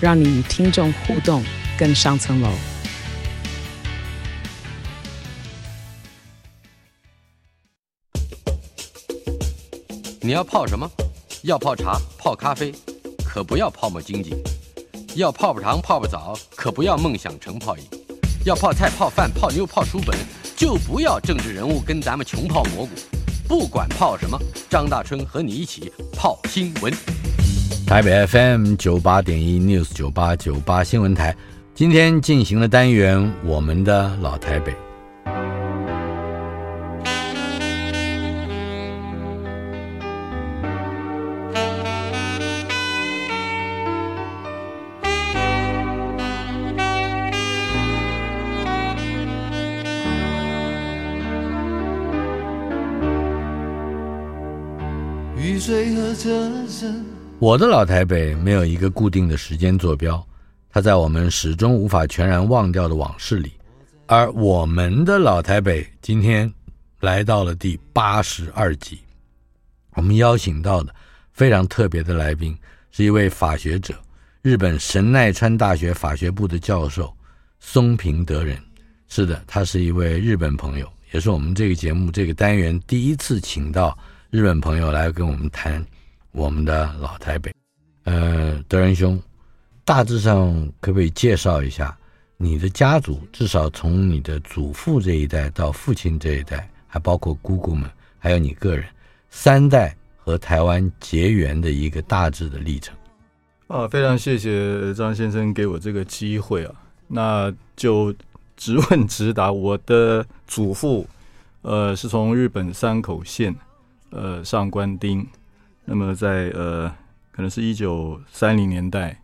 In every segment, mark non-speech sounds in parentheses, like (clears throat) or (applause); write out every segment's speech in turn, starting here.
让你与听众互动更上层楼。你要泡什么？要泡茶、泡咖啡，可不要泡沫经济；要泡泡糖、泡泡澡，可不要梦想成泡影；要泡菜、泡饭、泡妞、泡书本，就不要政治人物跟咱们穷泡蘑菇。不管泡什么，张大春和你一起泡新闻。台北 FM 九八点一 News 九八九八新闻台，今天进行了单元《我们的老台北》。雨水和车声我的老台北没有一个固定的时间坐标，它在我们始终无法全然忘掉的往事里。而我们的老台北今天来到了第八十二集，我们邀请到的非常特别的来宾是一位法学者，日本神奈川大学法学部的教授松平德人。是的，他是一位日本朋友，也是我们这个节目这个单元第一次请到日本朋友来跟我们谈。我们的老台北，呃，德仁兄，大致上可不可以介绍一下你的家族？至少从你的祖父这一代到父亲这一代，还包括姑姑们，还有你个人，三代和台湾结缘的一个大致的历程。啊，非常谢谢张先生给我这个机会啊，那就直问直答。我的祖父，呃，是从日本山口县，呃，上官町。那么在呃，可能是一九三零年代，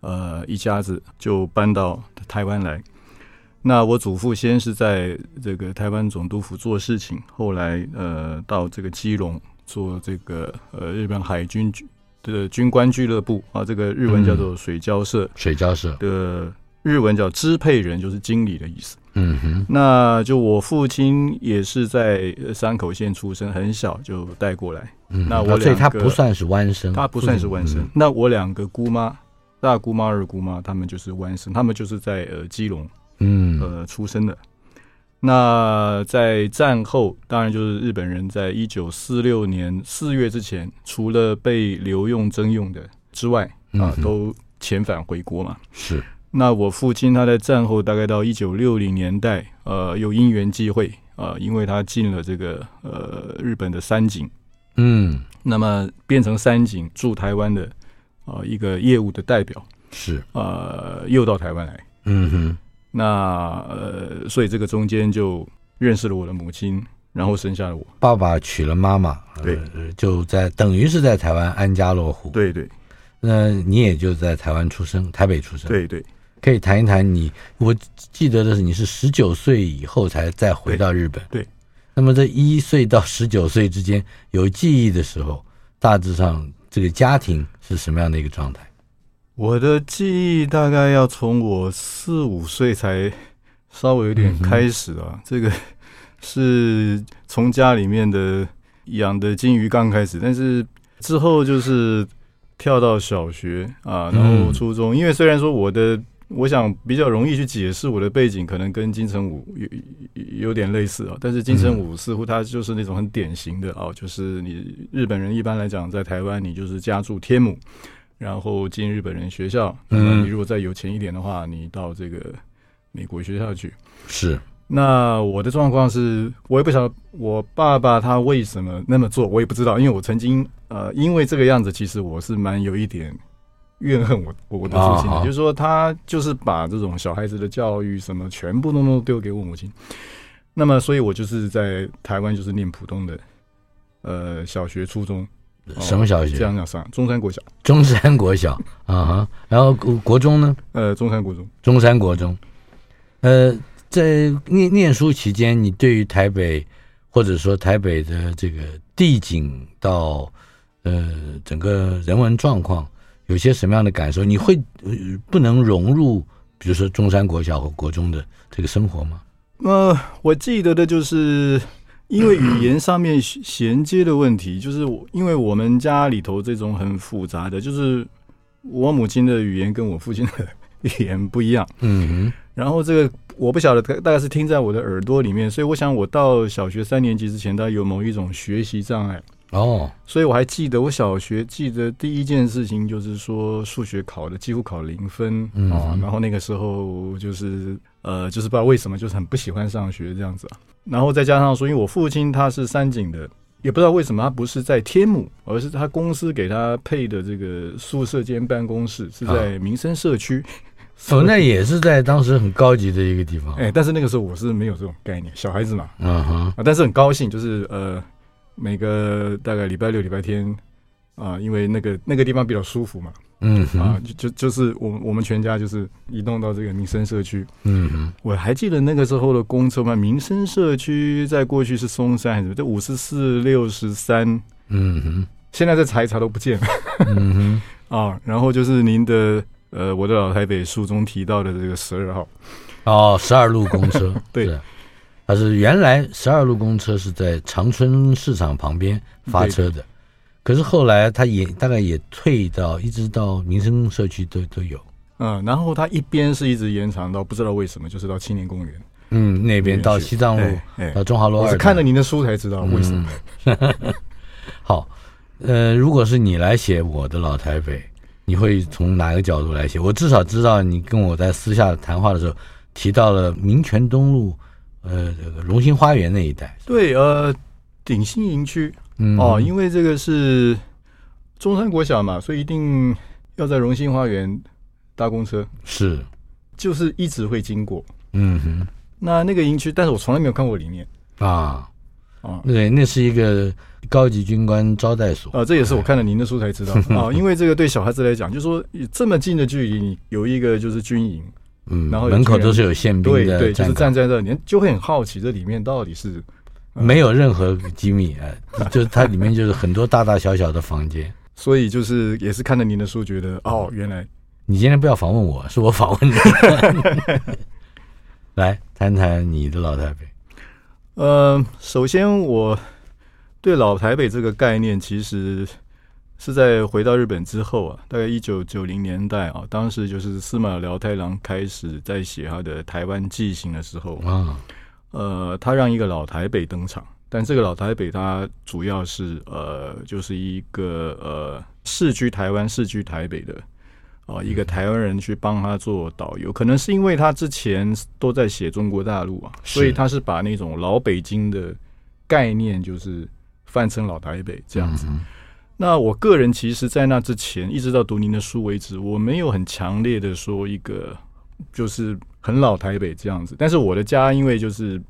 呃，一家子就搬到台湾来。那我祖父先是在这个台湾总督府做事情，后来呃到这个基隆做这个呃日本海军的军官俱乐部啊，这个日文叫做水交社，水交社的日文叫支配人，就是经理的意思。嗯哼，那就我父亲也是在山口县出生，很小就带过来。嗯，那我所以他不算是弯生，他不算是弯生。那我两个姑妈，大姑妈、二姑妈，他们就是弯生，他们就是在呃基隆，嗯呃出生的。那在战后，当然就是日本人在一九四六年四月之前，除了被留用征用的之外，啊，都遣返回国嘛。是。那我父亲他在战后大概到一九六零年代，呃，有因缘际会啊，呃，因为他进了这个呃日本的三井，嗯，那么变成三井驻台湾的啊，呃，一个业务的代表，是。呃，又到台湾来，嗯哼，那呃，所以这个中间就认识了我的母亲，然后生下了我。爸爸娶了妈妈，对，呃，就在等于是在台湾安家落户，对对。那你也就在台湾出生，台北出生，对对。可以谈一谈你，我记得的是你是十九岁以后才再回到日本。对，对，那么在一岁到十九岁之间有记忆的时候，大致上这个家庭是什么样的一个状态？我的记忆大概要从我四五岁才稍微有点开始啊。嗯、这个是从家里面的养的金鱼缸开始，但是之后就是跳到小学啊，然后初中，嗯、因为虽然说我的。我想比较容易去解释我的背景，可能跟金城武有有点类似啊。但是金城武似乎他就是那种很典型的哦，就是你日本人一般来讲在台湾，你就是家住天母，然后进日本人学校。嗯你如果再有钱一点的话，你到这个美国学校去。是。那我的状况是，我也不晓得我爸爸他为什么那么做，我也不知道，因为我曾经呃，因为这个样子，其实我是蛮有一点。怨恨我我的父亲，哦、就是说他就是把这种小孩子的教育什么全部都都丢给我母亲。那么，所以我就是在台湾就是念普通的呃小学、初中，什么小学？这样讲上中山国小。中山国小啊哈，然后国国中呢？呃，中山国中。中山国中。呃，在念念书期间，你对于台北或者说台北的这个地景到呃整个人文状况，有些什么样的感受？你会不能融入，比如说中山国小和国中的这个生活吗？呃，我记得的就是。因为语言上面衔接的问题，就是我因为我们家里头这种很复杂的，就是我母亲的语言跟我父亲的语言不一样。(laughs) 嗯哼，然后这个我不晓得，大概是听在我的耳朵里面，所以我想我到小学三年级之前，大概有某一种学习障碍。哦，所以我还记得我小学记得第一件事情就是说数学考的几乎考零分啊，然后那个时候就是呃，就是不知道为什么就是很不喜欢上学这样子啊。然后再加上说，因为我父亲他是三井的，也不知道为什么他不是在天母，而是他公司给他配的这个宿舍兼办公室是在民生社区。哦，那也是在当时很高级的一个地方。哎，但是那个时候我是没有这种概念，小孩子嘛。嗯哼。啊，但是很高兴，就是呃，每个大概礼拜六、礼拜天啊，因为那个那个地方比较舒服嘛。嗯啊，就就就是我我们全家就是移动到这个民生社区。嗯哼，我还记得那个时候的公车嘛，民生社区在过去是松山还是什么？这五十四、六十三。嗯哼，现在再查一查都不见了。嗯哼，(laughs) 啊，然后就是您的呃，我的老台北书中提到的这个十二号。哦，十二路公车。(laughs) 对，它是原来十二路公车是在长春市场旁边发车的。可是后来，他也大概也退到，一直到民生社区都都有。嗯，然后他一边是一直延长到不知道为什么，就是到青年公园。嗯，那边到西藏路，到中华路。我是看了您的书才知道为什么。嗯、(laughs) 好，呃，如果是你来写我的老台北，你会从哪个角度来写？我至少知道你跟我在私下谈话的时候提到了民权东路，呃，这个荣兴花园那一带。对，呃，鼎新营区。嗯哦，因为这个是中山国小嘛，所以一定要在荣兴花园搭公车，是，就是一直会经过。嗯哼，那那个营区，但是我从来没有看过里面啊啊，对，那是一个高级军官招待所啊，这也是我看了您的书才知道啊，(laughs) 因为这个对小孩子来讲，就是说这么近的距离，你有一个就是军营，嗯，然后门口都是有宪兵的，对对，就是站在这里，你就会很好奇这里面到底是。没有任何机密啊，就是它里面就是很多大大小小的房间，(laughs) 所以就是也是看了您的书，觉得哦，原来你今天不要访问我，是我访问你。(laughs) (laughs) 来谈谈你的老台北。呃，首先我对老台北这个概念，其实是在回到日本之后啊，大概一九九零年代啊，当时就是司马辽太郎开始在写他的《台湾纪行》的时候啊。呃，他让一个老台北登场，但这个老台北它主要是呃，就是一个呃，世居台湾、世居台北的啊、呃，一个台湾人去帮他做导游。可能是因为他之前都在写中国大陆啊，所以他是把那种老北京的概念就是翻成老台北这样子。嗯、那我个人其实，在那之前，一直到读您的书为止，我没有很强烈的说一个就是。很老台北这样子，但是我的家因为就是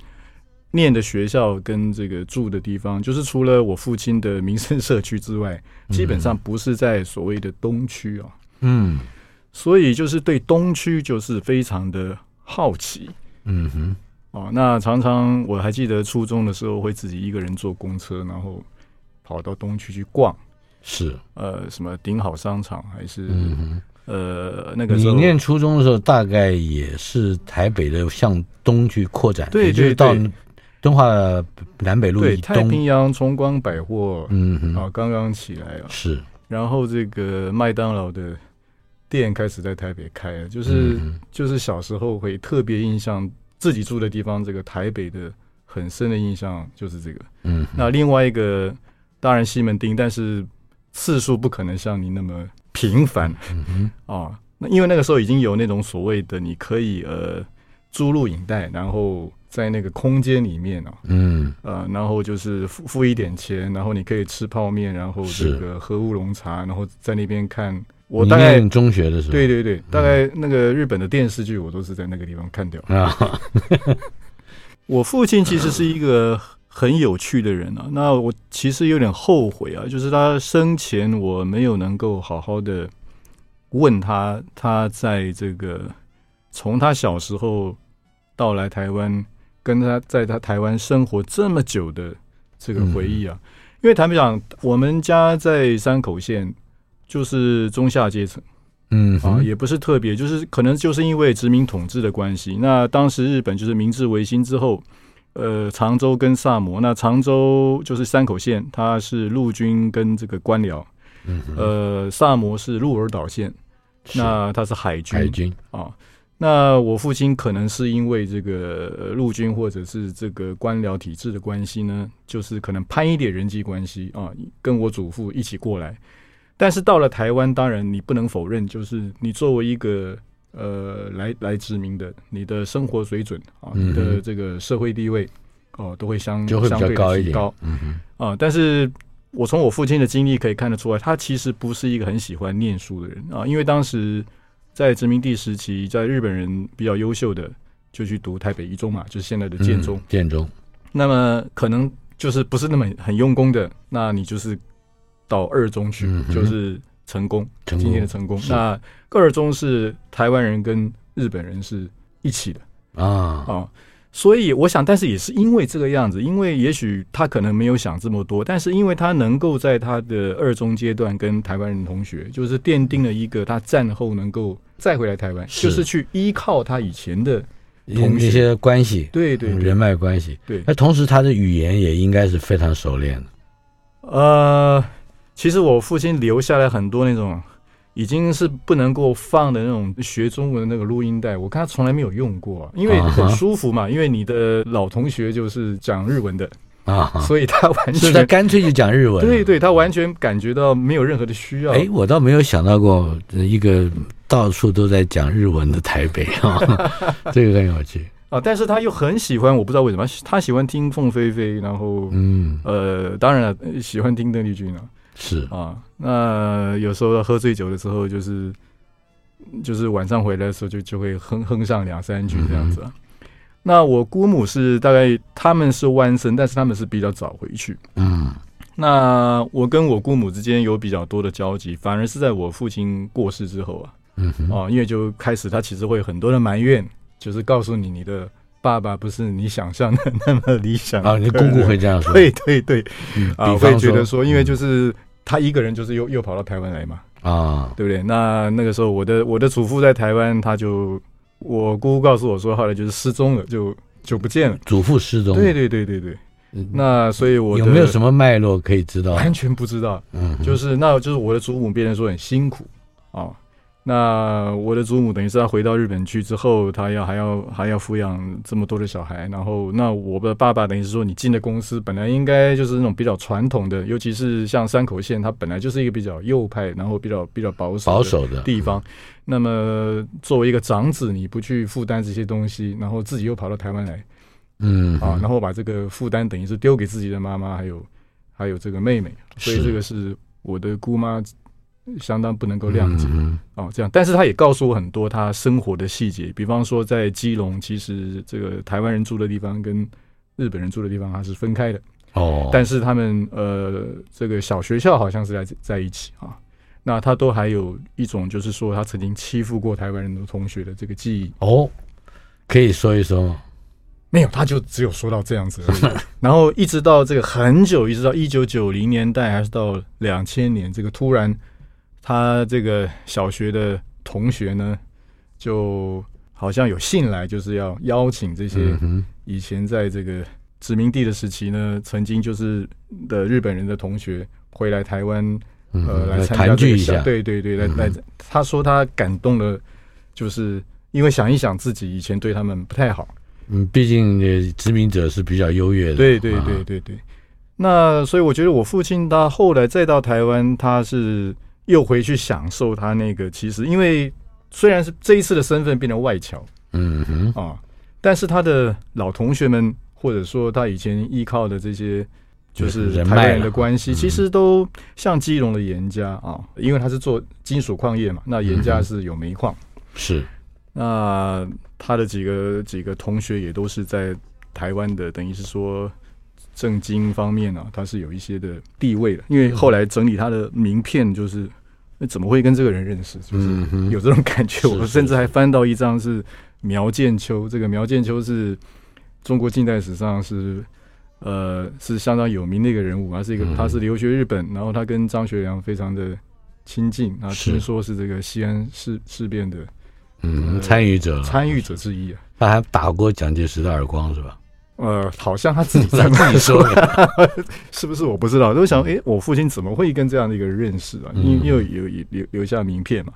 念的学校跟这个住的地方，就是除了我父亲的民生社区之外，基本上不是在所谓的东区啊。嗯，所以就是对东区就是非常的好奇。嗯哼，哦，那常常我还记得初中的时候会自己一个人坐公车，然后跑到东区去逛。是，呃，什么顶好商场还是？嗯呃，那个时候你念初中的时候，大概也是台北的向东去扩展，对，就是到敦化南北路以东，太平洋崇光百货，嗯哼。啊，刚刚起来啊，是。然后这个麦当劳的店开始在台北开了，就是、嗯、就是小时候会特别印象自己住的地方，这个台北的很深的印象就是这个。嗯，那另外一个当然西门町，但是次数不可能像你那么。频繁，啊，那因为那个时候已经有那种所谓的，你可以呃租录影带，然后在那个空间里面啊，嗯，呃，然后就是付付一点钱，然后你可以吃泡面，然后这个喝乌龙茶，然后在那边看。我大概中学的时候，对对对，大概那个日本的电视剧，我都是在那个地方看掉啊。(laughs) 我父亲其实是一个很有趣的人啊。那我其实有点后悔啊，就是他生前我没有能够好好的问他，他在这个从他小时候到来台湾，跟他在他台湾生活这么久的这个回忆啊。嗯、因为坦白讲，我们家在山口县就是中下阶层。嗯啊，也不是特别，就是可能就是因为殖民统治的关系。那当时日本就是明治维新之后，呃，常州跟萨摩，那常州就是山口县，它是陆军跟这个官僚，嗯，呃，萨摩是鹿儿岛县，那它是海军，海军啊。那我父亲可能是因为这个陆军或者是这个官僚体制的关系呢，就是可能攀一点人际关系啊，跟我祖父一起过来。但是到了台湾，当然你不能否认，就是你作为一个呃来来殖民的，你的生活水准啊，你的这个社会地位哦，都会相就会比较高一点。高嗯啊，但是我从我父亲的经历可以看得出来，他其实不是一个很喜欢念书的人啊，因为当时在殖民地时期，在日本人比较优秀的就去读台北一中嘛，就是现在的建中。建中，那么可能就是不是那么很用功的，那你就是。到二中去，就是成功，今天的成功。那二中是台湾人跟日本人是一起的。啊。啊，所以我想，但是也是因为这个样子，因为也许他可能没有想这么多，但是因为他能够在他的二中阶段跟台湾人同学，就是奠定了一个他战后能够再回来台湾，就是去依靠他以前的同些关系，对对。人脉关系，对。那同时他的语言也应该是非常熟练的，呃。其实我父亲留下来很多那种已经是不能够放的那种学中文的那个录音带，我看他从来没有用过，因为很舒服嘛。因为你的老同学就是讲日文的啊，(laughs) 所以他完全他干脆就讲日文。对对，他完全感觉到没有任何的需要。哎，我倒没有想到过一个到处都在讲日文的台北啊，(laughs) (laughs) 这个很有趣啊。但是他又很喜欢，我不知道为什么，他喜欢听凤飞飞，然后嗯呃，当然了，喜欢听邓丽君啊。是啊，那有时候喝醉酒的时候，就是就是晚上回来的时候就，就就会哼哼上两三句这样子啊。嗯、那我姑母是大概他们是弯生，但是他们是比较早回去。嗯，那我跟我姑母之间有比较多的交集，反而是在我父亲过世之后啊。嗯哦啊，因为就开始他其实会有很多的埋怨，就是告诉你你的爸爸不是你想象的那么理想啊。你姑姑会这样说？(laughs) 对对对，嗯、啊，会觉得说，因为就是。他一个人就是又又跑到台湾来嘛，啊，对不对？那那个时候我的我的祖父在台湾，他就我姑姑告诉我说，后来就是失踪了，就就不见了。祖父失踪，对对对对对。那所以我有没有什么脉络可以知道？完全不知道。嗯，就是那就是我的祖母变成说很辛苦啊。那我的祖母等于是他回到日本去之后，他要还要还要抚养这么多的小孩，然后那我的爸爸等于是说，你进的公司本来应该就是那种比较传统的，尤其是像山口县，它本来就是一个比较右派，然后比较比较保守保守的地方。那么作为一个长子，你不去负担这些东西，然后自己又跑到台湾来，嗯啊，然后把这个负担等于是丢给自己的妈妈，还有还有这个妹妹，所以这个是我的姑妈。相当不能够谅解。哦，这样，但是他也告诉我很多他生活的细节，比方说在基隆，其实这个台湾人住的地方跟日本人住的地方还是分开的。哦，但是他们呃这个小学校好像是在在一起。啊，那他都还有一种就是说他曾经欺负过台湾人的同学的这个记忆。哦，可以说一说。吗？没有，他就只有说到这样子而已，(laughs) 然后一直到这个很久，一直到一九九零年代还是到两千年，这个突然。他这个小学的同学呢，就好像有信来，就是要邀请这些以前在这个殖民地的时期呢，曾经就是的日本人的同学回来台湾，呃，来参加这个小，对对对，来来，他说他感动了，就是因为想一想自己以前对他们不太好，嗯，毕竟殖民者是比较优越的，对对对对对。那所以我觉得我父亲他后来再到台湾，他是。又回去享受他那个，其实因为虽然是这一次的身份变成外侨，嗯哼。啊，但是他的老同学们，或者说他以前依靠的这些，就是台湾人的关系，其实都像基隆的严家啊，因为他是做金属矿业嘛，那严家是有煤矿，是，那他的几个几个同学也都是在台湾的，等于是说政经方面啊，他是有一些的地位的。因为后来整理他的名片，就是那怎么会跟这个人认识？就是有这种感觉。我甚至还翻到一张是苗建秋，这个苗建秋是中国近代史上是呃是相当有名的一个人物，他是一个他是留学日本，然后他跟张学良非常的亲近，啊，听说是这个西安事事变的。嗯，参与者，参与者之一啊，他还打过蒋介石的耳光是吧？呃，好像他自己在自己说的，(laughs) 是不是？我不知道。都想，哎，我父亲怎么会跟这样的一个人认识啊？因为又有有留留下名片嘛。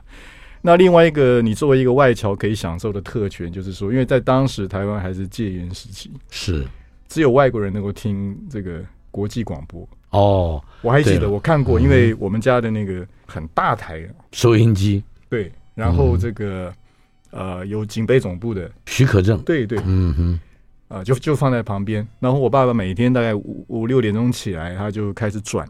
那另外一个，你作为一个外侨可以享受的特权，就是说，因为在当时台湾还是戒严时期，是只有外国人能够听这个国际广播。哦，我还记得我看过，因为我们家的那个很大台收音机，对，然后这个。呃，有警备总部的许可证，对对，嗯哼，啊、呃，就就放在旁边。然后我爸爸每天大概五五六点钟起来，他就开始转。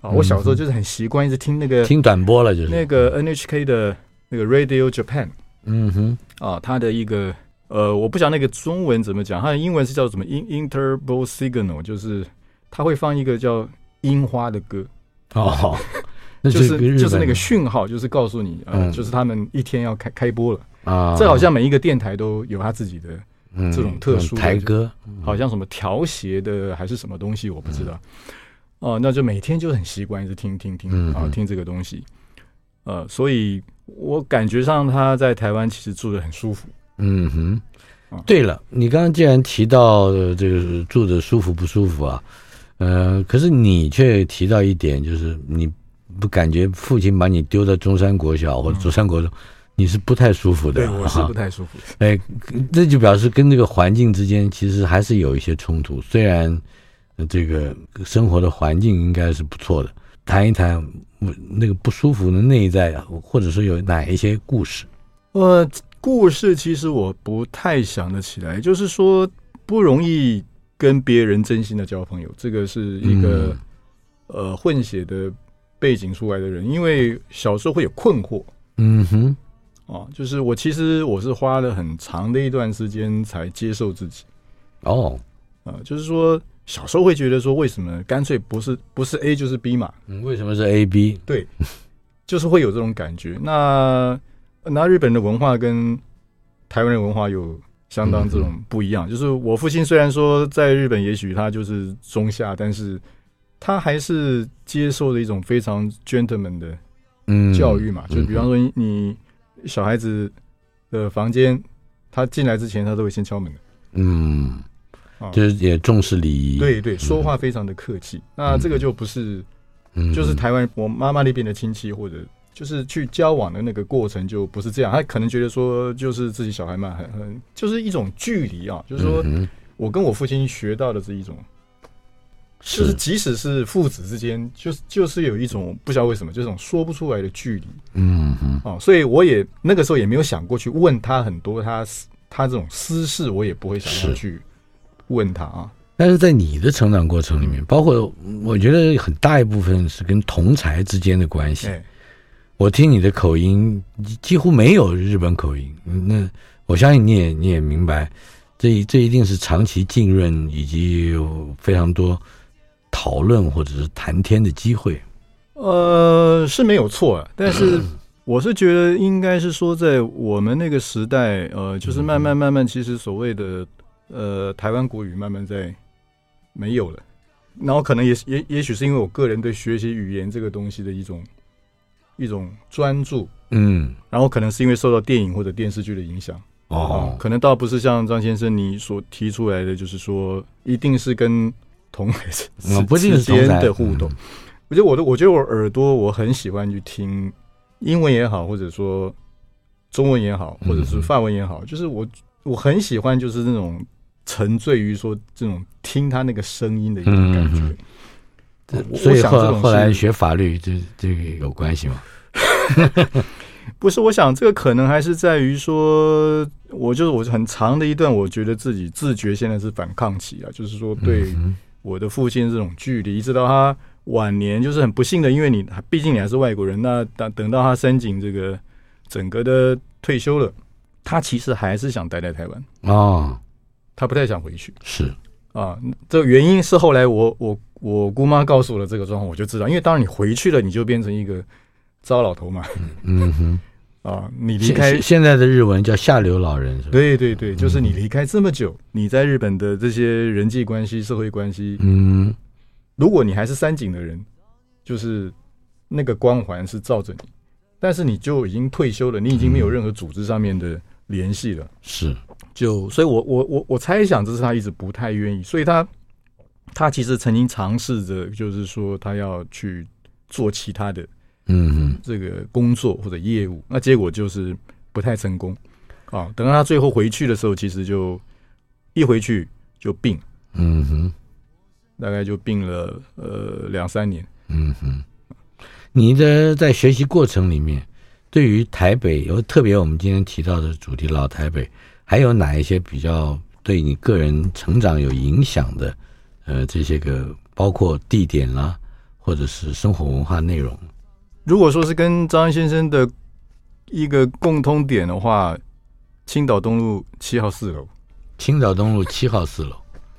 啊、呃，我小时候就是很习惯一直听那个听短波了，就是那个 NHK 的那个 Radio Japan，嗯哼，啊、呃，他的一个呃，我不晓得那个中文怎么讲，他的英文是叫什么 In-Interval Signal，就是他会放一个叫樱花的歌。哦，(laughs) 那就是就是那个讯号，就是告诉你，呃，就是他们一天要开开播了。啊，这好像每一个电台都有他自己的这种特殊台歌，好像什么调谐的还是什么东西，我不知道。哦、那就每天就很习惯，一直听听听啊，嗯、听这个东西。呃，所以我感觉上他在台湾其实住的很舒服。嗯哼。对了，你刚刚既然提到这个住着舒服不舒服啊，呃，可是你却提到一点，就是你不感觉父亲把你丢在中山国小或者中山国中。嗯你是不太舒服的，对，我是不太舒服。哎，这就表示跟这个环境之间其实还是有一些冲突。虽然这个生活的环境应该是不错的，谈一谈那个不舒服的内在，或者说有哪一些故事？呃，故事其实我不太想得起来。就是说不容易跟别人真心的交朋友，这个是一个、嗯、呃混血的背景出来的人，因为小时候会有困惑。嗯哼。哦，就是我其实我是花了很长的一段时间才接受自己。哦，啊，就是说小时候会觉得说，为什么干脆不是不是 A 就是 B 嘛？嗯，为什么是 A B？对，就是会有这种感觉。那那日本的文化跟台湾的文化有相当这种不一样。嗯、就是我父亲虽然说在日本，也许他就是中下，但是他还是接受了一种非常 gentleman 的嗯教育嘛。嗯、就比方说你。你小孩子的房间，他进来之前，他都会先敲门的。嗯，就是也重视礼仪。对对，说话非常的客气。那这个就不是，就是台湾我妈妈那边的亲戚，或者就是去交往的那个过程就不是这样。他可能觉得说，就是自己小孩嘛，很很就是一种距离啊，就是说我跟我父亲学到的是一种。就是即使是父子之间，就是就是有一种不知道为什么，这种说不出来的距离。嗯嗯。哦，所以我也那个时候也没有想过去问他很多他他这种私事，我也不会想要去问他啊。但是在你的成长过程里面，包括我觉得很大一部分是跟同才之间的关系。哎，我听你的口音几乎没有日本口音，那我相信你也你也明白，这这一定是长期浸润以及有非常多。讨论或者是谈天的机会，呃，是没有错，但是 (clears throat) 我是觉得应该是说，在我们那个时代，呃，就是慢慢慢慢，其实所谓的呃台湾国语慢慢在没有了，然后可能也也也许是因为我个人对学习语言这个东西的一种一种专注，嗯，然后可能是因为受到电影或者电视剧的影响，哦，呃，可能倒不是像张先生你所提出来的，就是说一定是跟。同侪不之间的互动，我觉得我的，我觉得我耳朵我很喜欢去听英文也好，或者说中文也好，或者是法文也好，就是我我很喜欢就是那种沉醉于说这种听他那个声音的一种感觉。所以后后来学法律，这这个有关系吗？(laughs) 不是，我想这个可能还是在于说，我就是我很长的一段，我觉得自己自觉现在是反抗期啊，就是说对。我的父亲这种距离，一直到他晚年，就是很不幸的，因为你毕竟你还是外国人。那等等到他申请这个整个的退休了，他其实还是想待在台湾啊，他不太想回去。是啊，这个原因是后来我我我姑妈告诉我了这个状况，我就知道，因为当然你回去了，你就变成一个糟老头嘛。嗯哼，啊，你离开现在的日文叫下流老人是吧？对对对，就是你离开这么久，你在日本的这些人际关系、社会关系，嗯，如果你还是三井的人，就是那个光环是照着你，但是你就已经退休了，你已经没有任何组织上面的联系了，是。就所以我，我我我我猜想，这是他一直不太愿意，所以他他其实曾经尝试着，就是说他要去做其他的，嗯这个工作或者业务，那结果就是不太成功啊。等到他最后回去的时候，其实就一回去就病，嗯哼，大概就病了呃两三年，嗯哼。你的在学习过程里面，对于台北，有特别我们今天提到的主题老台北。还有哪一些比较对你个人成长有影响的？呃，这些个包括地点啦，或者是生活文化内容。如果说是跟张安先生的一个共通点的话，青岛东路七号四楼。青岛东路七号四楼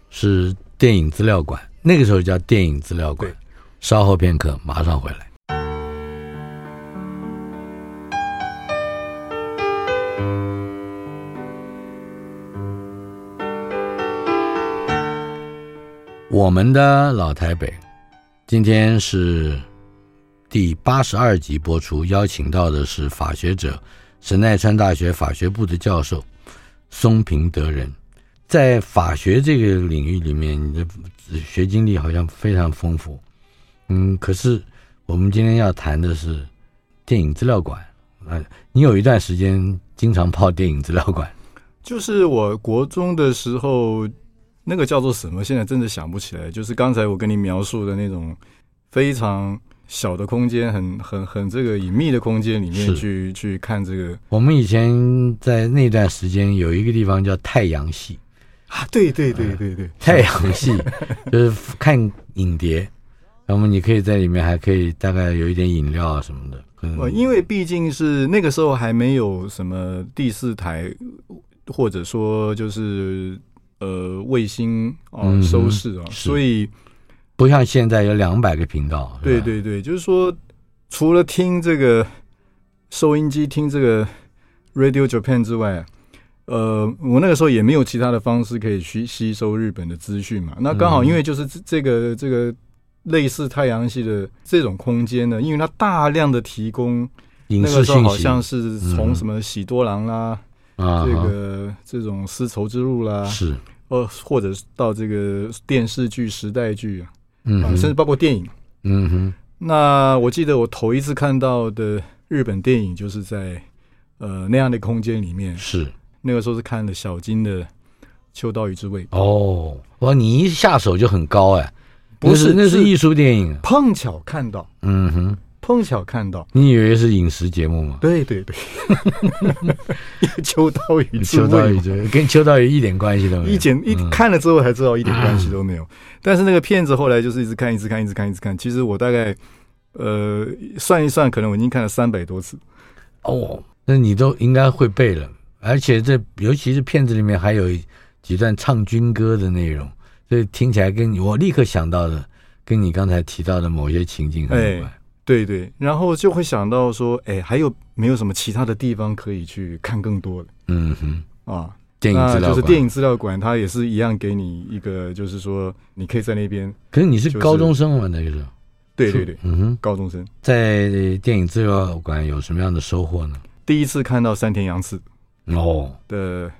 是电影资料馆，那个时候叫电影资料馆。稍后片刻，马上回来。我们的老台北，今天是第八十二集播出，邀请到的是法学者，神奈川大学法学部的教授松平德仁。在法学这个领域里面，你的学经历好像非常丰富。嗯，可是我们今天要谈的是电影资料馆啊，你有一段时间经常泡电影资料馆，就是我国中的时候。那个叫做什么？现在真的想不起来。就是刚才我跟你描述的那种非常小的空间，很很很这个隐秘的空间里面去去看这个。我们以前在那段时间有一个地方叫太阳系啊，对对对对对，太阳系 (laughs) 就是看影碟，那么你可以在里面还可以大概有一点饮料啊什么的。呃，因为毕竟是那个时候还没有什么第四台，或者说就是。呃，卫星啊，呃、收视啊，所以不像现在有两百个频道。对对对，就是说，除了听这个收音机、听这个 Radio Japan 之外，呃，我那个时候也没有其他的方式可以去吸收日本的资讯嘛。那刚好因为就是这个这个类似太阳系的这种空间呢，因为它大量的提供，那个时候好像是从什么喜多郎啦。啊，这个这种丝绸之路啦，是，呃，或者到这个电视剧、时代剧啊，嗯，甚至包括电影，嗯哼。那我记得我头一次看到的日本电影，就是在呃那样的空间里面，是。那个时候是看了小金的《秋刀鱼之味》。哦，哇，你一下手就很高哎，不是，那是艺术电影，碰巧看到，嗯哼。碰巧看到，你以为是饮食节目吗？对对对，(laughs) 秋刀鱼，秋刀鱼跟秋刀鱼一点关系都没有。一点一看了之后才知道一点关系都没有。但是那个片子后来就是一直看，一直看，一直看，一直看。其实我大概呃算一算，可能我已经看了三百多次。哦，那你都应该会背了。而且这尤其是片子里面还有几段唱军歌的内容，所以听起来跟你我立刻想到的，跟你刚才提到的某些情境很有关。对对，然后就会想到说，哎，还有没有什么其他的地方可以去看更多的？嗯哼，啊，电影资料馆就是电影资料馆，它也是一样给你一个，就是说你可以在那边。可是你是高中生嘛？那个时候，对对对，嗯哼，高中生在电影资料馆有什么样的收获呢？第一次看到山田洋次哦的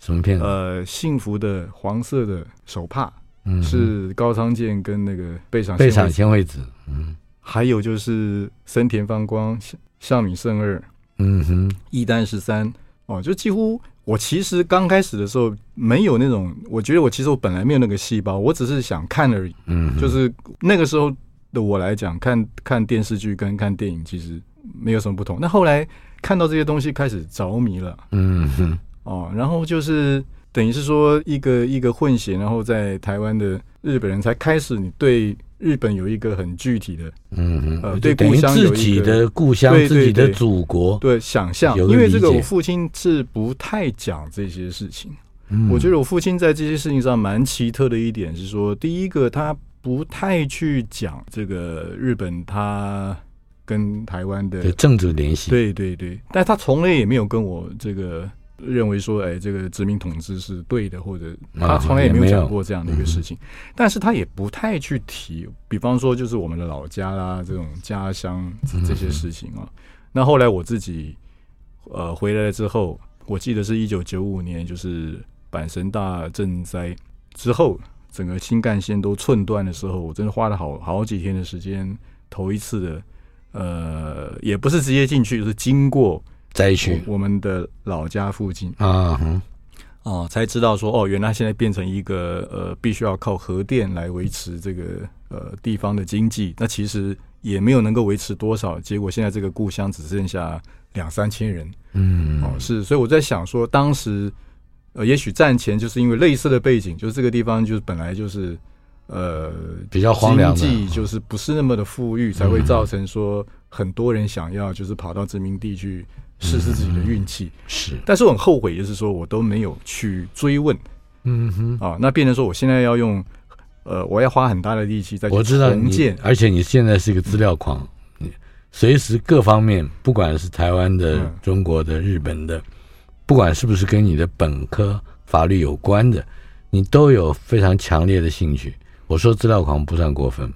什么片子？呃，幸福的黄色的手帕，嗯，是高仓健跟那个倍赏倍赏千惠子，嗯。还有就是森田芳光、向米胜二，嗯哼，一丹十三哦，就几乎我其实刚开始的时候没有那种，我觉得我其实我本来没有那个细胞，我只是想看而已。嗯，就是那个时候的我来讲，看看电视剧跟看电影其实没有什么不同。那后来看到这些东西开始着迷了，嗯哼，哦，然后就是等于是说一个一个混血，然后在台湾的日本人才开始你对。日本有一个很具体的，嗯嗯，呃，对故乡自己的故乡，对对对自己的祖国，对想象。因为这个，我父亲是不太讲这些事情，嗯，我觉得我父亲在这些事情上蛮奇特的一点是说，第一个他不太去讲这个日本他跟台湾的政治联系，对对对，但他从来也没有跟我这个认为说，哎，这个殖民统治是对的，或者他从来也没有讲过这样的一个事情。嗯、但是他也不太去提，比方说就是我们的老家啦，这种家乡这些事情啊。嗯、那后来我自己呃回来了之后，我记得是一九九五年，就是。阪神大震灾之后，整个新干线都寸断的时候，我真的花了好好几天的时间，头一次的，呃，也不是直接进去，就是经过灾区，我们的老家附近。啊，哦，才知道说，哦，原来现在变成一个呃，必须要靠核电来维持这个呃地方的经济，那其实也没有能够维持多少，结果现在这个故乡只剩下两三千人，嗯，哦，是，所以我在想说，当时。呃，也许战前就是因为类似的背景，就是这个地方就是本来就是呃比较荒凉，经济就是不是那么的富裕，才会造成说很多人想要就是跑到殖民地去试试自己的运气。是，但是我很后悔，就是说我都没有去追问。嗯哼，啊，那变成说我现在要用呃，我要花很大的力气再去重建，而且你现在是一个资料狂，你随时各方面，不管是台湾的、中国的、日本的。不管是不是跟你的本科法律有关的，你都有非常强烈的兴趣。我说资料狂不算过分。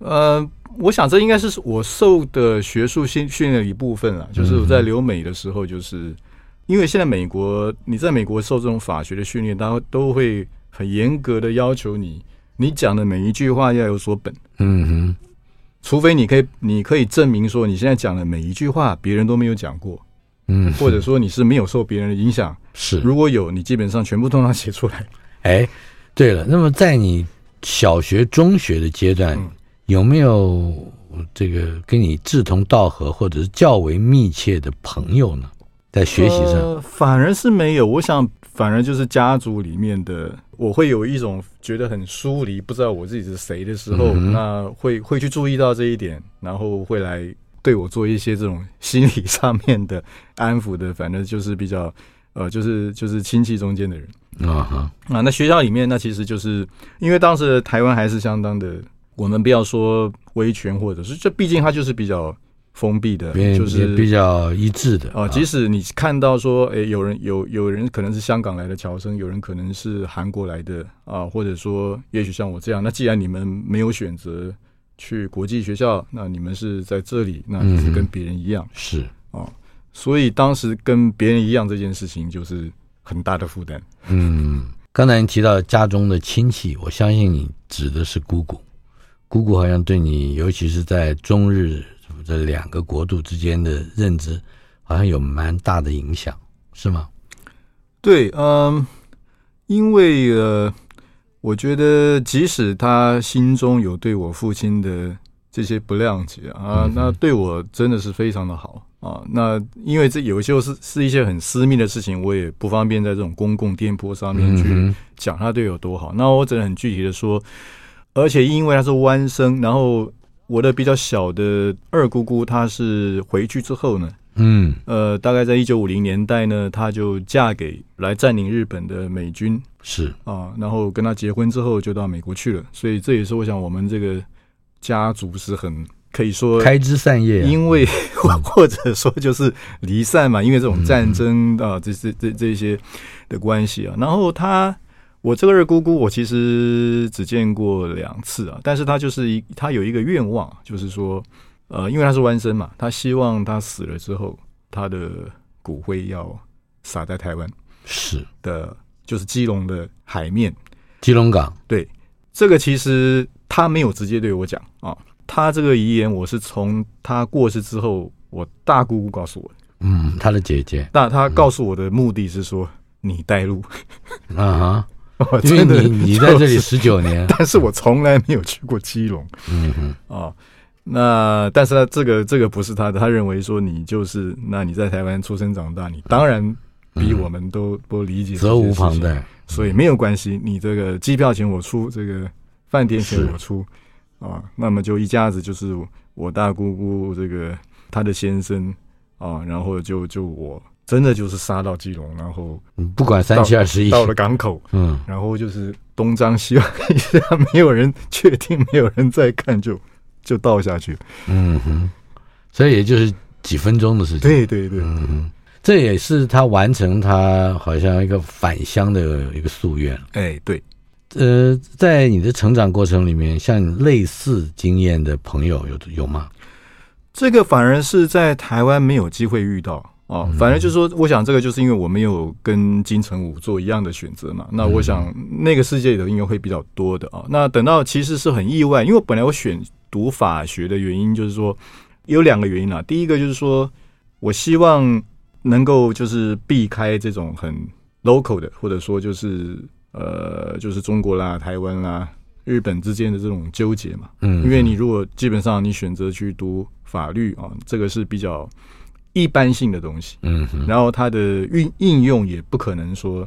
呃，我想这应该是我受的学术训训练的一部分了。就是我在留美的时候，就是因为现在美国你在美国受这种法学的训练，大家都会很严格的要求你，你讲的每一句话要有所本。嗯哼，除非你可以你可以证明说你现在讲的每一句话别人都没有讲过。嗯，或者说你是没有受别人的影响，是如果有，你基本上全部都能写出来。哎，对了，那么在你小学、中学的阶段，嗯、有没有这个跟你志同道合或者是较为密切的朋友呢？在学习上，呃、反而是没有。我想，反而就是家族里面的，我会有一种觉得很疏离，不知道我自己是谁的时候，嗯、那会会去注意到这一点，然后会来。对我做一些这种心理上面的安抚的，反正就是比较呃，就是就是亲戚中间的人啊哈啊。那学校里面，那其实就是因为当时台湾还是相当的，我们不要说威权，或者是这毕竟它就是比较封闭的，就是比较一致的啊。即使你看到说，哎，有人有有人可能是香港来的侨生，有人可能是韩国来的啊，或者说也许像我这样，那既然你们没有选择。去国际学校，那你们是在这里，那就是跟别人一样，嗯、是啊、哦，所以当时跟别人一样这件事情就是很大的负担。嗯，刚才你提到家中的亲戚，我相信你指的是姑姑，姑姑好像对你，尤其是在中日这两个国度之间的认知，好像有蛮大的影响，是吗？对，嗯，因为呃。我觉得，即使他心中有对我父亲的这些不谅解啊，那对我真的是非常的好啊。那因为这有些是是一些很私密的事情，我也不方便在这种公共电波上面去讲他对我多好。那我只能很具体的说，而且因为他是弯生，然后我的比较小的二姑姑，她是回去之后呢。嗯，呃，大概在一九五零年代呢，她就嫁给来占领日本的美军，是啊，然后跟他结婚之后就到美国去了，所以这也是我想我们这个家族是很可以说开枝散叶，因为或 (laughs) 或者说就是离散嘛，因为这种战争啊，这这这这些的关系啊。然后他，我这个二姑姑，我其实只见过两次啊，但是她就是一，她有一个愿望，就是说。呃，因为她是弯身嘛，她希望她死了之后，她的骨灰要撒在台湾，是的，就是基隆的海面，基隆港。对，这个其实她没有直接对我讲啊，她这个遗言我是从她过世之后，我大姑姑告诉我的。嗯，她的姐姐。那她告诉我的目的是说，嗯、你带路啊哈，(laughs) 因为你你在这里十九年，(laughs) 但是我从来没有去过基隆。嗯哼啊。那但是他这个这个不是他的，他认为说你就是，那你在台湾出生长大，你当然比我们都不理解，责无旁贷，所以没有关系，你这个机票钱我出，这个饭店钱我出，啊，那么就一家子就是我大姑姑这个她的先生啊，然后就就我真的就是杀到基隆，然后不管三七二十一，到了港口，嗯，然后就是东张西望一下，没有人确定，没有人在看，就就倒下去，嗯哼，所以也就是几分钟的事情，对对对，嗯哼，这也是他完成他好像一个返乡的一个夙愿，哎，对。呃，在你的成长过程里面，像你类似经验的朋友有有吗？这个反而是在台湾没有机会遇到哦。反正就是说，我想这个就是因为我没有跟金城武做一样的选择嘛。那我想那个世界里头应该会比较多的啊。那等到其实是很意外，因为本来我选读法学的原因就是说有两个原因啊。第一个就是说我希望能够就是避开这种很 local 的，或者说就是。呃，就是中国啦、台湾啦、日本之间的这种纠结嘛，嗯，因为你如果基本上你选择去读法律啊，这个是比较一般性的东西，嗯，然后它的运应用也不可能说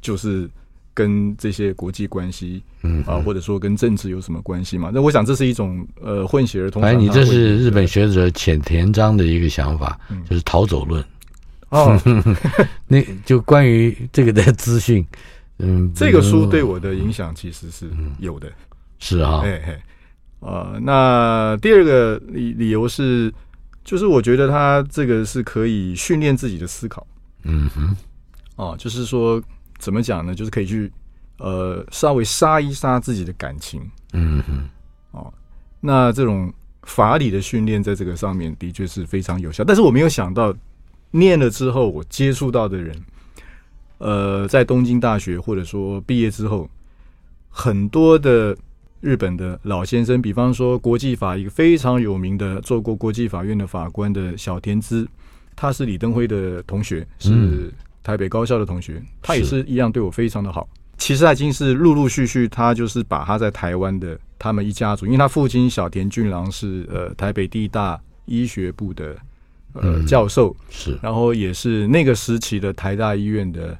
就是跟这些国际关系，嗯啊，或者说跟政治有什么关系嘛？那我想这是一种呃混血儿童。反正你这是日本学者浅田章的一个想法，就是逃走论。哦，(laughs) 那就关于这个的资讯。嗯，这个书对我的影响其实是有的，嗯、是啊，嘿嘿，呃，那第二个理理由是，就是我觉得他这个是可以训练自己的思考，嗯哼，哦，就是说怎么讲呢？就是可以去呃稍微杀一杀自己的感情，嗯哼，哦，那这种法理的训练在这个上面的确是非常有效，但是我没有想到念了之后，我接触到的人。呃，在东京大学或者说毕业之后，很多的日本的老先生，比方说国际法一个非常有名的做过国际法院的法官的小田资，他是李登辉的同学，是台北高校的同学，嗯、他也是一样对我非常的好。其实他已经是陆陆续续，他就是把他在台湾的他们一家族，因为他父亲小田俊郎是呃台北地大医学部的呃教授，是，然后也是那个时期的台大医院的。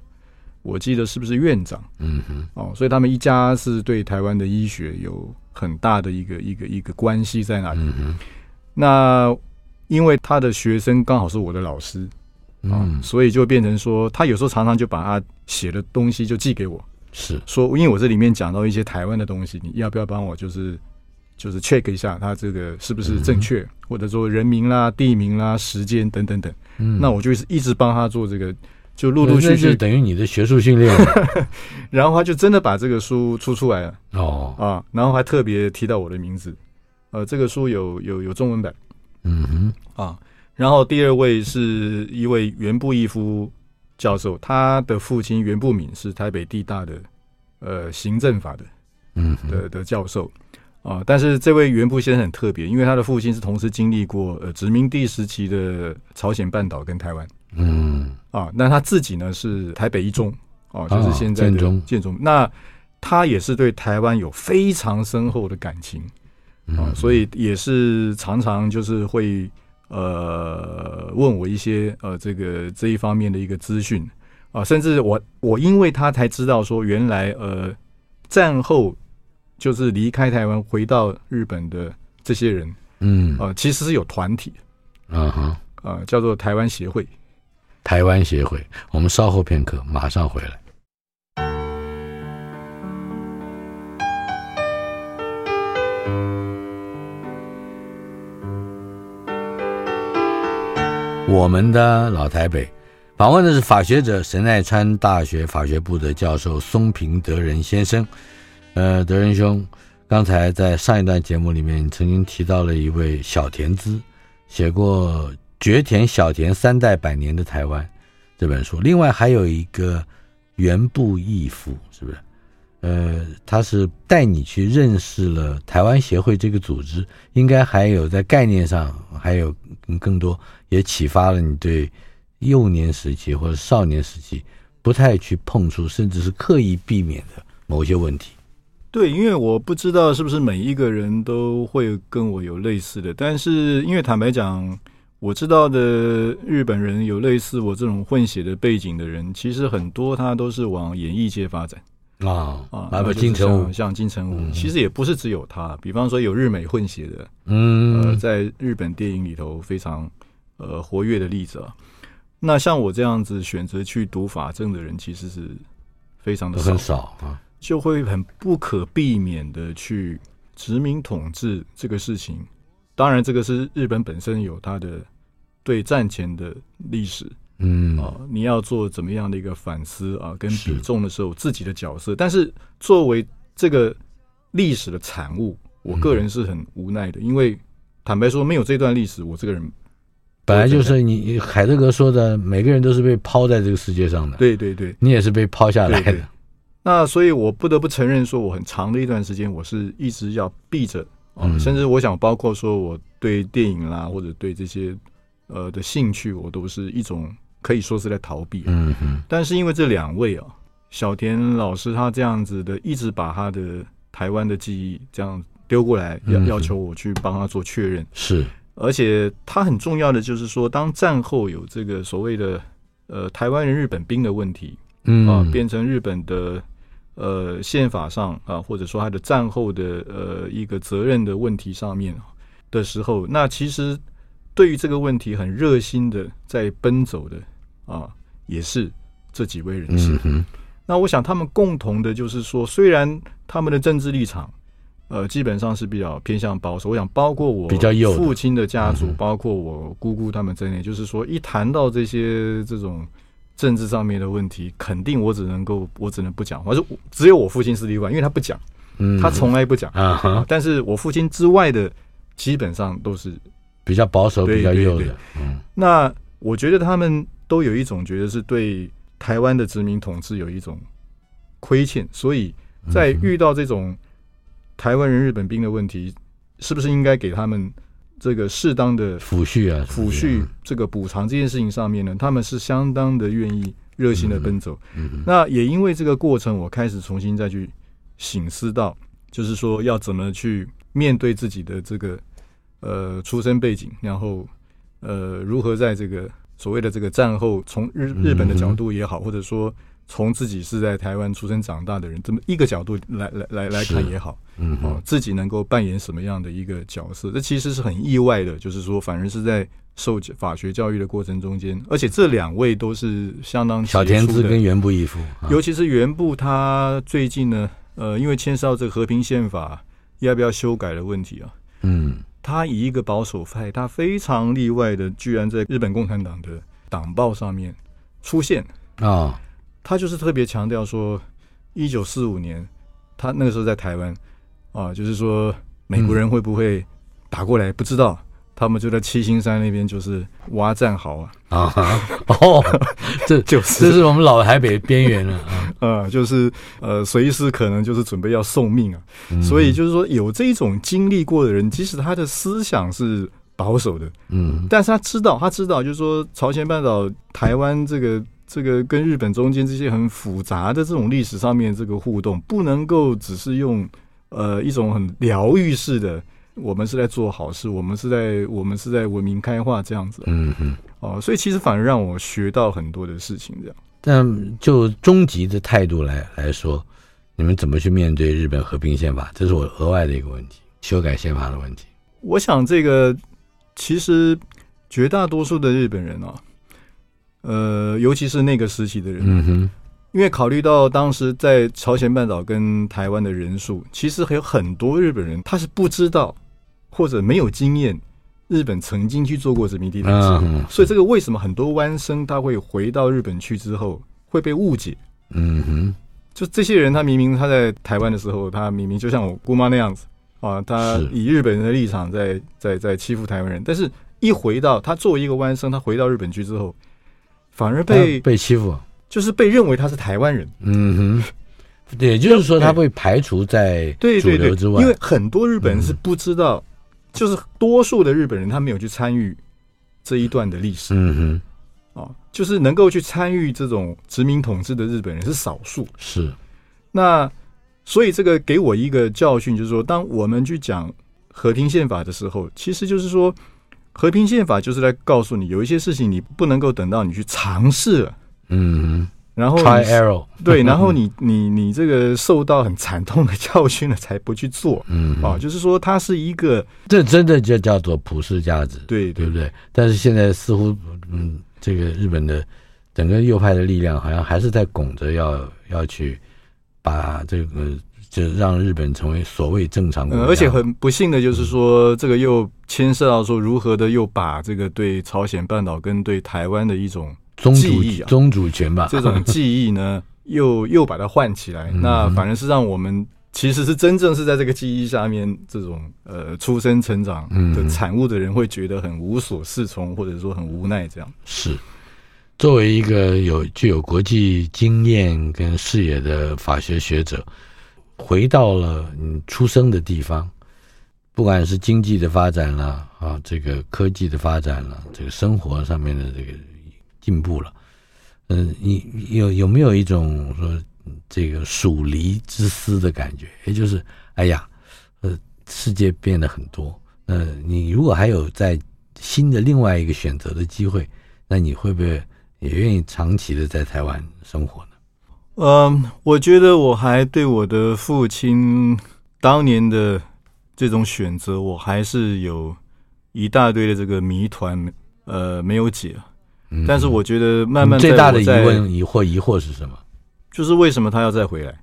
我记得是不是院长？嗯哼，哦，所以他们一家是对台湾的医学有很大的一个一个一个关系在那里。那因为他的学生刚好是我的老师，嗯，所以就变成说，他有时候常常就把他写的东西就寄给我，是说，因为我这里面讲到一些台湾的东西，你要不要帮我就是就是 check 一下他这个是不是正确，嗯、或者说人名啦、地名啦、时间等等等。嗯，那我就是一直帮他做这个。就陆陆续续等于你的学术训练，(laughs) 然后他就真的把这个书出出来了。哦。啊，然后还特别提到我的名字，呃，这个书有有有中文版，嗯哼。啊，然后第二位是一位袁布义夫教授，他的父亲袁布敏是台北地大的呃行政法的嗯的的教授。啊，但是这位袁布先生很特别，因为他的父亲是同时经历过呃殖民地时期的朝鲜半岛跟台湾。嗯啊，那他自己呢是台北一中哦，就是现在的建中。建中，那他也是对台湾有非常深厚的感情啊，所以也是常常就是会呃问我一些呃这个这一方面的一个资讯啊，甚至我我因为他才知道说原来呃战后就是离开台湾回到日本的这些人，嗯啊，其实是有团体啊哈啊叫做台湾协会。台湾协会，我们稍后片刻，马上回来。我们的老台北，访问的是法学者神奈川大学法学部的教授松平德仁先生。呃，德仁兄，刚才在上一段节目里面曾经提到了一位小田资，写过。绝田小田三代百年的台湾这本书，另外还有一个原部义夫，是不是？呃，他是带你去认识了台湾协会这个组织，应该还有在概念上还有更多，也启发了你对幼年时期或者少年时期不太去碰触，甚至是刻意避免的某些问题。对，因为我不知道是不是每一个人都会跟我有类似的，但是因为坦白讲。我知道的日本人有类似我这种混血的背景的人，其实很多他都是往演艺界发展。啊啊，包括金城武，像金城武，嗯、其实也不是只有他，比方说有日美混血的，嗯，呃，在日本电影里头非常呃活跃的例子啊。那像我这样子选择去读法政的人，其实是非常的少，很少啊，就会很不可避免的去殖民统治这个事情。当然，这个是日本本身有它的对战前的历史，嗯啊，你要做怎么样的一个反思啊，跟比重的时候自己的角色。但是作为这个历史的产物，我个人是很无奈的，因为坦白说，没有这段历史，我这个人。本来就是你海德格说的，每个人都是被抛在这个世界上的。对对对，你也是被抛下来的。对对。那所以，我不得不承认，说我很长的一段时间，我是一直要避着啊，嗯、甚至我想，包括说我对电影啦，或者对这些呃的兴趣，我都是一种可以说是在逃避。嗯哼。但是因为这两位啊，小田老师他这样子的，一直把他的台湾的记忆这样丢过来，要要求我去帮他做确认。是。而且他很重要的就是说，当战后有这个所谓的呃台湾人日本兵的问题，嗯啊，变成日本的呃宪法上啊，或者说他的战后的呃一个责任的问题上面的时候，那其实对于这个问题很热心的在奔走的啊，也是这几位人士。嗯、那我想他们共同的就是说，虽然他们的政治立场。呃，基本上是比较偏向保守。我想，包括我父亲的家族，包括我姑姑他们在内，就是说，一谈到这些这种政治上面的问题，肯定我只能够，我只能不讲。我说，只有我父亲是例外，因为他不讲，他从来不讲啊。但是我父亲之外的，基本上都是比较保守、比较右的。嗯，那我觉得他们都有一种觉得是对台湾的殖民统治有一种亏欠，所以在遇到这种。台湾人日本兵的问题，是不是应该给他们这个适当的抚恤啊？抚恤这个补偿这件事情上面呢，他们是相当的愿意热心的奔走。那也因为这个过程，我开始重新再去醒思到，就是说要怎么去面对自己的这个呃出生背景，然后呃如何在这个所谓的这个战后，从日日本的角度也好，或者说。从自己是在台湾出生长大的人这么一个角度来来来来看也好，嗯，哦，自己能够扮演什么样的一个角色，这其实是很意外的。就是说，反而是在受法学教育的过程中间，而且这两位都是相当小田资跟原部一夫，尤其是原部他最近呢，呃，因为牵涉到这个和平宪法要不要修改的问题啊，嗯，他以一个保守派，他非常例外的，居然在日本共产党的党报上面出现啊。哦他就是特别强调说，一九四五年，他那个时候在台湾啊，就是说美国人会不会打过来，不知道。他们就在七星山那边，就是挖战壕啊啊！(laughs) 哦，这 (laughs) 就是这是我们老台北边缘了啊，(laughs) 呃，就是呃，随时可能就是准备要送命啊。所以就是说，有这种经历过的人，即使他的思想是保守的，嗯，但是他知道，他知道，就是说朝鲜半岛、台湾这个。这个跟日本中间这些很复杂的这种历史上面这个互动，不能够只是用呃一种很疗愈式的，我们是在做好事，我们是在我们是在文明开化这样子，嗯嗯，哦，所以其实反而让我学到很多的事情，这样。但就终极的态度来来说，你们怎么去面对日本和平宪法？这是我额外的一个问题，修改宪法的问题。我想这个其实绝大多数的日本人啊。呃，尤其是那个时期的人，嗯哼，因为考虑到当时在朝鲜半岛跟台湾的人数，其实还有很多日本人他是不知道或者没有经验，日本曾经去做过殖民地统治，嗯，所以这个为什么很多湾生他会回到日本去之后会被误解？嗯哼，就这些人，他明明他在台湾的时候，他明明就像我姑妈那样子啊，他以日本人的立场在在在欺负台湾人，但是一回到他作为一个湾生，他回到日本去之后。反而被被欺负，就是被认为他是台湾人。嗯哼，也就是说他被排除在主流之外。因为很多日本人是不知道，就是多数的日本人他没有去参与这一段的历史。嗯哼，啊，就是能够去参与这种殖民统治的日本人是少数。是，那所以这个给我一个教训，就是说，当我们去讲和平宪法的时候，其实就是说。和平宪法就是来告诉你，有一些事情你不能够等到你去尝试了，嗯，然后 try error (laughs) 对，然后你你你这个受到很惨痛的教训了，才不去做。嗯啊，就是说它是一个，这真的就叫做普世价值，对对不对？但是现在似乎，嗯，这个日本的整个右派的力量好像还是在拱着要要去把这个，就让日本成为所谓正常国家。而且很不幸的就是说，这个又牵涉到说如何的又把这个对朝鲜半岛跟对台湾的一种。宗主宗主权吧，这种记忆呢，(laughs) 又又把它唤起来，那反而是让我们其实是真正是在这个记忆下面，这种呃出生成长的产物的人会觉得很无所适从，或者说很无奈。这样。是。作为一个有具有国际经验跟视野的法学学者，回到了你出生的地方，不管是经济的发展了啊，这个科技的发展了，这个生活上面的这个。进步了，嗯，你有有没有一种说这个疏离之思的感觉？也就是，哎呀，呃，世界变得很多，那你如果还有在新的另外一个选择的机会，那你会不会也愿意长期的在台湾生活呢？嗯，我觉得我还对我的父亲当年的这种选择，我还是有一大堆的这个谜团，呃，没有解。但是我觉得，慢慢最大的疑问、疑惑、疑惑是什么？就是为什么他要再回来？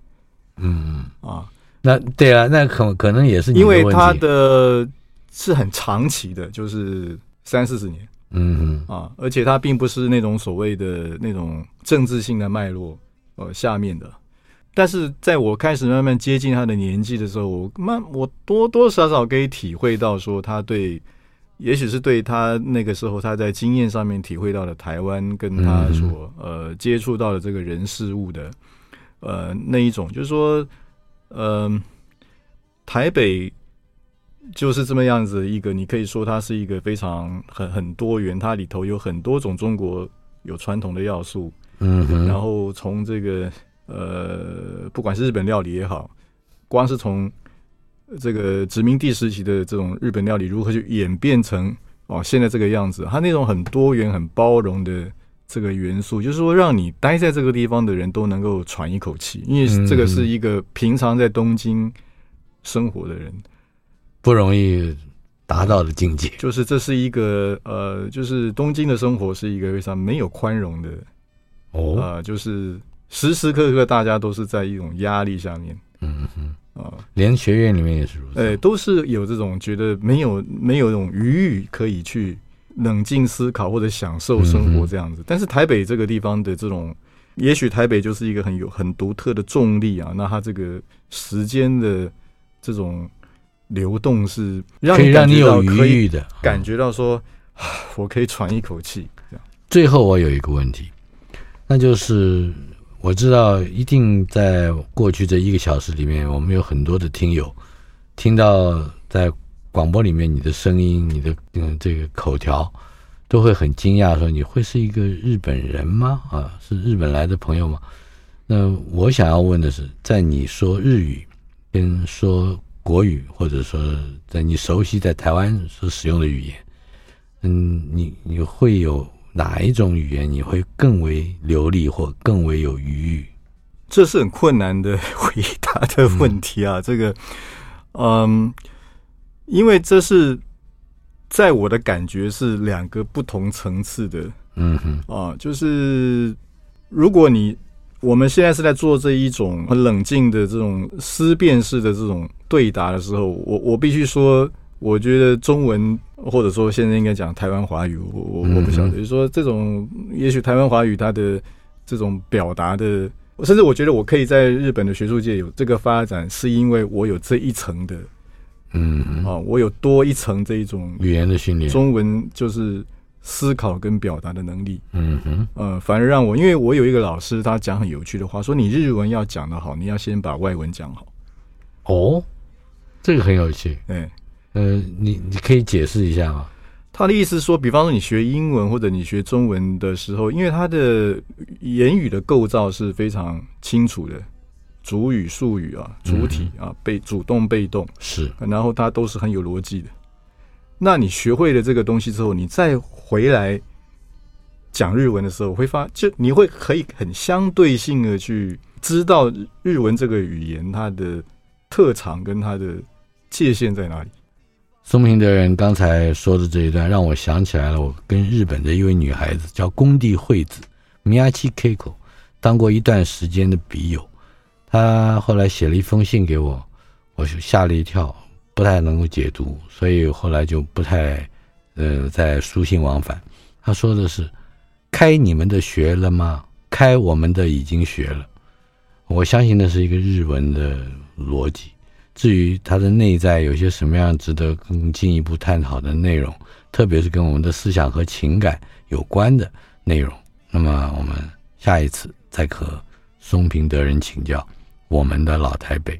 嗯啊，那对啊，那可可能也是因为他的是很长期的，就是三四十年。嗯嗯啊，而且他并不是那种所谓的那种政治性的脉络呃下面的。但是在我开始慢慢接近他的年纪的时候，我慢我多多少少可以体会到说他对。也许是对他那个时候他在经验上面体会到的台湾跟他所呃接触到的这个人事物的呃那一种，就是说，嗯，台北就是这么样子一个，你可以说它是一个非常很很多元，它里头有很多种中国有传统的要素，嗯，然后从这个呃不管是日本料理也好，光是从。这个殖民地时期的这种日本料理如何去演变成哦现在这个样子？它那种很多元、很包容的这个元素，就是说让你待在这个地方的人都能够喘一口气，因为这个是一个平常在东京生活的人不容易达到的境界。就是这是一个呃，就是东京的生活是一个非常没有宽容的哦，呃，就是时时刻刻大家都是在一种压力下面。嗯哼。啊，连学院里面也是如此。哎，都是有这种觉得没有没有这种余裕可以去冷静思考或者享受生活这样子。但是台北这个地方的这种，也许台北就是一个很有很独特的重力啊。那它这个时间的这种流动是让你让你有余裕的，感觉到说，(sighs) 我可以喘一口气。这样。最后我有一个问题，那就是。我知道，一定在过去这一个小时里面，我们有很多的听友听到在广播里面你的声音、你的嗯这个口条，都会很惊讶，说你会是一个日本人吗？啊，是日本来的朋友吗？那我想要问的是，在你说日语跟说国语，或者说在你熟悉在台湾所使用的语言，嗯，你你会有？哪一种语言你会更为流利或更为有余裕？这是很困难的回答的问题啊！嗯、这个，嗯，因为这是在我的感觉是两个不同层次的。嗯哼，啊，就是如果你我们现在是在做这一种很冷静的这种思辨式的这种对答的时候，我我必须说。我觉得中文，或者说现在应该讲台湾华语，我我我不晓得，就是说这种，也许台湾华语它的这种表达的，甚至我觉得我可以在日本的学术界有这个发展，是因为我有这一层的，嗯啊，我有多一层这一种语言的训练，中文就是思考跟表达的能力，嗯哼，呃，反而让我，因为我有一个老师，他讲很有趣的话，说你日文要讲得好，你要先把外文讲好。哦，这个很有趣，对。呃，你你可以解释一下吗？他的意思说，比方说你学英文或者你学中文的时候，因为他的言语的构造是非常清楚的，主语、术语啊，主体啊，被主动、被动是，然后它都是很有逻辑的。那你学会了这个东西之后，你再回来讲日文的时候，我会发就你会可以很相对性的去知道日文这个语言它的特长跟它的界限在哪里。松平德人刚才说的这一段，让我想起来了，我跟日本的一位女孩子叫宫地惠子 （Miyachi Keiko） 当过一段时间的笔友。她后来写了一封信给我，我就吓了一跳，不太能够解读，所以后来就不太呃再书信往返。她说的是：“开你们的学了吗？开我们的已经学了。”我相信那是一个日文的逻辑。至于它的内在有些什么样值得更进一步探讨的内容，特别是跟我们的思想和情感有关的内容，那么我们下一次再和松平德人请教我们的老台北。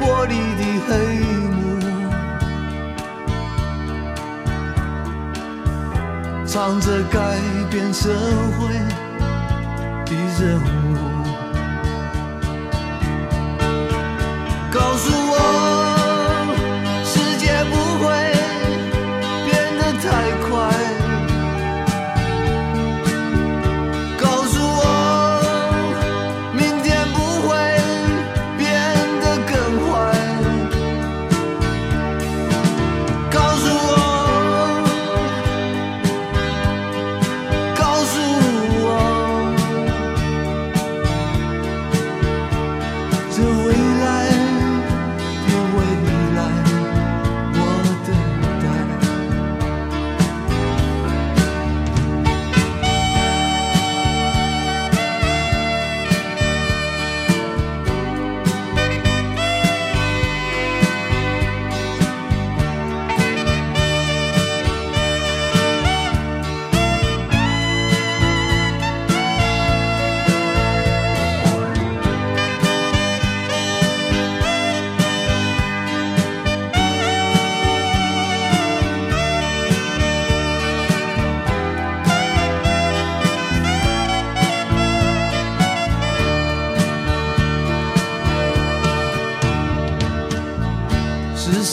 玻璃的黑幕，藏着改变社会的任务，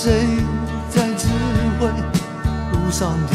谁在指挥？路上的